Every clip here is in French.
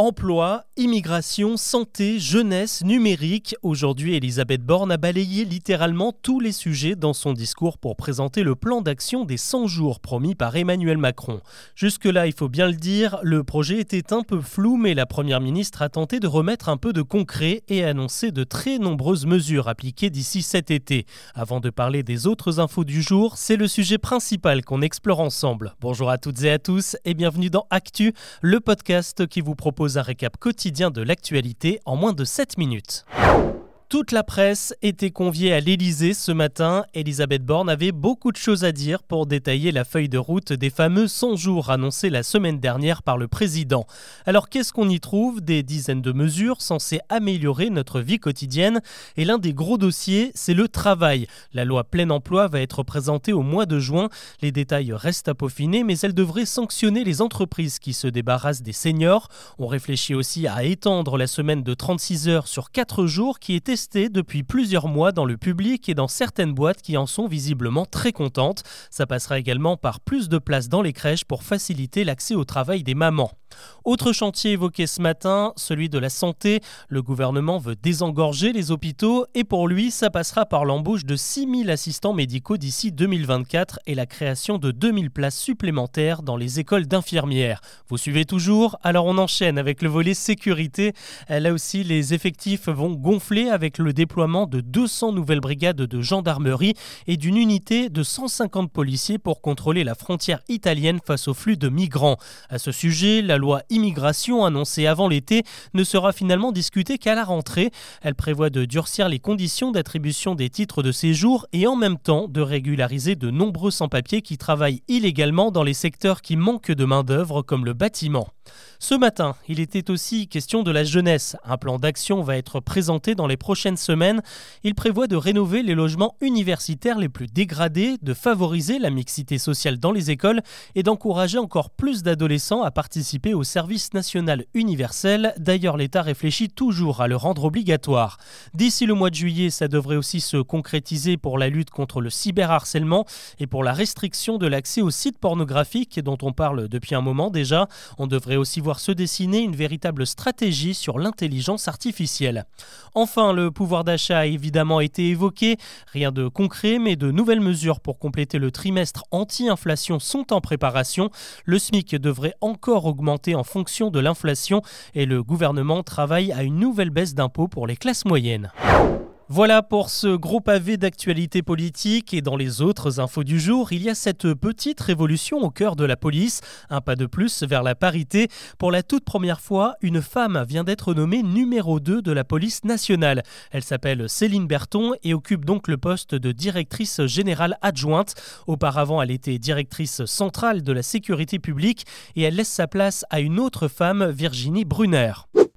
Emploi, immigration, santé, jeunesse, numérique. Aujourd'hui, Elisabeth Borne a balayé littéralement tous les sujets dans son discours pour présenter le plan d'action des 100 jours promis par Emmanuel Macron. Jusque-là, il faut bien le dire, le projet était un peu flou, mais la Première ministre a tenté de remettre un peu de concret et a annoncé de très nombreuses mesures appliquées d'ici cet été. Avant de parler des autres infos du jour, c'est le sujet principal qu'on explore ensemble. Bonjour à toutes et à tous et bienvenue dans Actu, le podcast qui vous propose un récap quotidien de l'actualité en moins de 7 minutes. Toute la presse était conviée à l'Élysée ce matin. Elisabeth Borne avait beaucoup de choses à dire pour détailler la feuille de route des fameux 100 jours annoncés la semaine dernière par le président. Alors qu'est-ce qu'on y trouve? Des dizaines de mesures censées améliorer notre vie quotidienne. Et l'un des gros dossiers, c'est le travail. La loi plein emploi va être présentée au mois de juin. Les détails restent à peaufiner, mais elle devrait sanctionner les entreprises qui se débarrassent des seniors. On réfléchit aussi à étendre la semaine de 36 heures sur 4 jours qui était depuis plusieurs mois dans le public et dans certaines boîtes qui en sont visiblement très contentes. Ça passera également par plus de places dans les crèches pour faciliter l'accès au travail des mamans. Autre chantier évoqué ce matin, celui de la santé. Le gouvernement veut désengorger les hôpitaux et pour lui, ça passera par l'embauche de 6000 assistants médicaux d'ici 2024 et la création de 2000 places supplémentaires dans les écoles d'infirmières. Vous suivez toujours Alors on enchaîne avec le volet sécurité. Là aussi, les effectifs vont gonfler avec le déploiement de 200 nouvelles brigades de gendarmerie et d'une unité de 150 policiers pour contrôler la frontière italienne face au flux de migrants. À ce sujet, la loi immigration annoncée avant l'été ne sera finalement discutée qu'à la rentrée. Elle prévoit de durcir les conditions d'attribution des titres de séjour et en même temps de régulariser de nombreux sans-papiers qui travaillent illégalement dans les secteurs qui manquent de main-d'œuvre comme le bâtiment. Ce matin, il était aussi question de la jeunesse. Un plan d'action va être présenté dans les prochaines semaines. Il prévoit de rénover les logements universitaires les plus dégradés, de favoriser la mixité sociale dans les écoles et d'encourager encore plus d'adolescents à participer au service national universel. D'ailleurs, l'État réfléchit toujours à le rendre obligatoire. D'ici le mois de juillet, ça devrait aussi se concrétiser pour la lutte contre le cyberharcèlement et pour la restriction de l'accès aux sites pornographiques dont on parle depuis un moment déjà. On devrait aussi voir se dessiner une véritable stratégie sur l'intelligence artificielle. Enfin, le pouvoir d'achat a évidemment été évoqué. Rien de concret, mais de nouvelles mesures pour compléter le trimestre anti-inflation sont en préparation. Le SMIC devrait encore augmenter en fonction de l'inflation et le gouvernement travaille à une nouvelle baisse d'impôts pour les classes moyennes. Voilà pour ce gros pavé d'actualité politique et dans les autres infos du jour, il y a cette petite révolution au cœur de la police, un pas de plus vers la parité. Pour la toute première fois, une femme vient d'être nommée numéro 2 de la police nationale. Elle s'appelle Céline Berton et occupe donc le poste de directrice générale adjointe. Auparavant, elle était directrice centrale de la sécurité publique et elle laisse sa place à une autre femme, Virginie Brunner.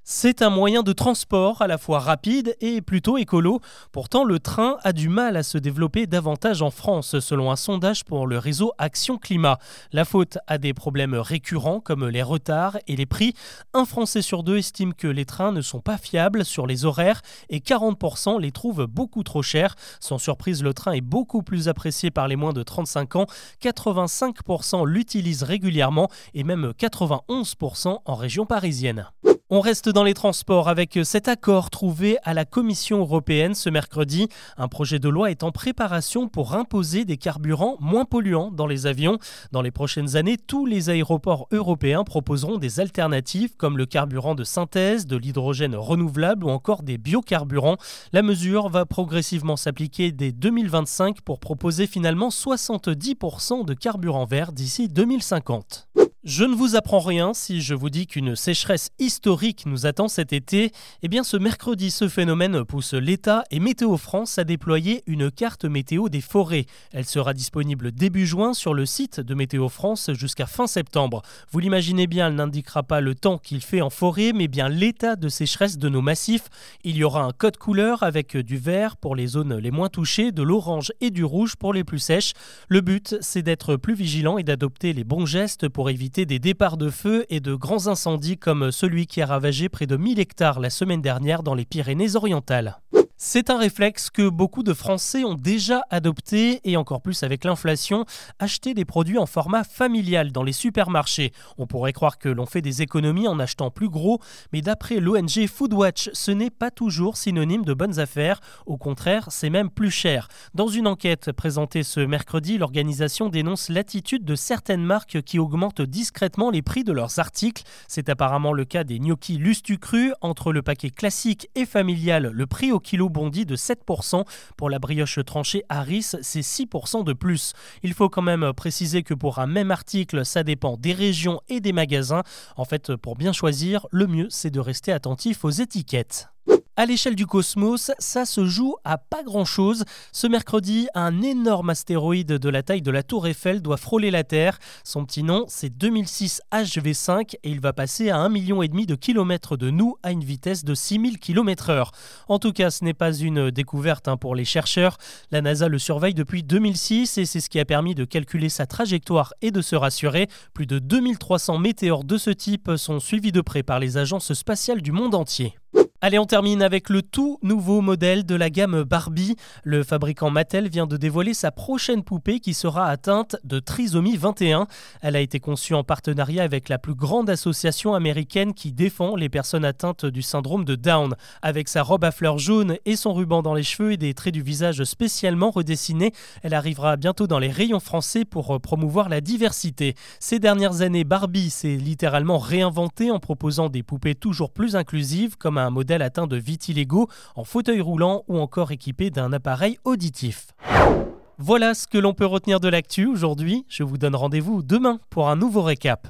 C'est un moyen de transport à la fois rapide et plutôt écolo. Pourtant, le train a du mal à se développer davantage en France, selon un sondage pour le réseau Action Climat. La faute a des problèmes récurrents comme les retards et les prix. Un Français sur deux estime que les trains ne sont pas fiables sur les horaires et 40% les trouvent beaucoup trop chers. Sans surprise, le train est beaucoup plus apprécié par les moins de 35 ans. 85% l'utilisent régulièrement et même 91% en région parisienne. On reste dans les transports avec cet accord trouvé à la Commission européenne ce mercredi. Un projet de loi est en préparation pour imposer des carburants moins polluants dans les avions. Dans les prochaines années, tous les aéroports européens proposeront des alternatives comme le carburant de synthèse, de l'hydrogène renouvelable ou encore des biocarburants. La mesure va progressivement s'appliquer dès 2025 pour proposer finalement 70% de carburant vert d'ici 2050. Je ne vous apprends rien si je vous dis qu'une sécheresse historique nous attend cet été. Eh bien, ce mercredi, ce phénomène pousse l'État et Météo France à déployer une carte météo des forêts. Elle sera disponible début juin sur le site de Météo France jusqu'à fin septembre. Vous l'imaginez bien, elle n'indiquera pas le temps qu'il fait en forêt, mais bien l'état de sécheresse de nos massifs. Il y aura un code couleur avec du vert pour les zones les moins touchées, de l'orange et du rouge pour les plus sèches. Le but, c'est d'être plus vigilant et d'adopter les bons gestes pour éviter des départs de feu et de grands incendies comme celui qui a ravagé près de 1000 hectares la semaine dernière dans les Pyrénées-Orientales. C'est un réflexe que beaucoup de Français ont déjà adopté et encore plus avec l'inflation, acheter des produits en format familial dans les supermarchés. On pourrait croire que l'on fait des économies en achetant plus gros, mais d'après l'ONG Foodwatch, ce n'est pas toujours synonyme de bonnes affaires. Au contraire, c'est même plus cher. Dans une enquête présentée ce mercredi, l'organisation dénonce l'attitude de certaines marques qui augmentent discrètement les prix de leurs articles. C'est apparemment le cas des gnocchis Lustu Cru. Entre le paquet classique et familial, le prix au kilo bondit de 7%. Pour la brioche tranchée Harris, c'est 6% de plus. Il faut quand même préciser que pour un même article, ça dépend des régions et des magasins. En fait, pour bien choisir, le mieux c'est de rester attentif aux étiquettes. À l'échelle du cosmos, ça se joue à pas grand-chose. Ce mercredi, un énorme astéroïde de la taille de la tour Eiffel doit frôler la Terre. Son petit nom, c'est 2006 HV5 et il va passer à 1,5 million de kilomètres de nous à une vitesse de 6000 km/h. En tout cas, ce n'est pas une découverte hein, pour les chercheurs. La NASA le surveille depuis 2006 et c'est ce qui a permis de calculer sa trajectoire et de se rassurer. Plus de 2300 météores de ce type sont suivis de près par les agences spatiales du monde entier. Allez, on termine avec le tout nouveau modèle de la gamme Barbie. Le fabricant Mattel vient de dévoiler sa prochaine poupée qui sera atteinte de trisomie 21. Elle a été conçue en partenariat avec la plus grande association américaine qui défend les personnes atteintes du syndrome de Down. Avec sa robe à fleurs jaunes et son ruban dans les cheveux et des traits du visage spécialement redessinés, elle arrivera bientôt dans les rayons français pour promouvoir la diversité. Ces dernières années, Barbie s'est littéralement réinventée en proposant des poupées toujours plus inclusives comme un modèle atteint de vitiligo, en fauteuil roulant ou encore équipé d'un appareil auditif. Voilà ce que l'on peut retenir de l'actu aujourd'hui. Je vous donne rendez-vous demain pour un nouveau récap.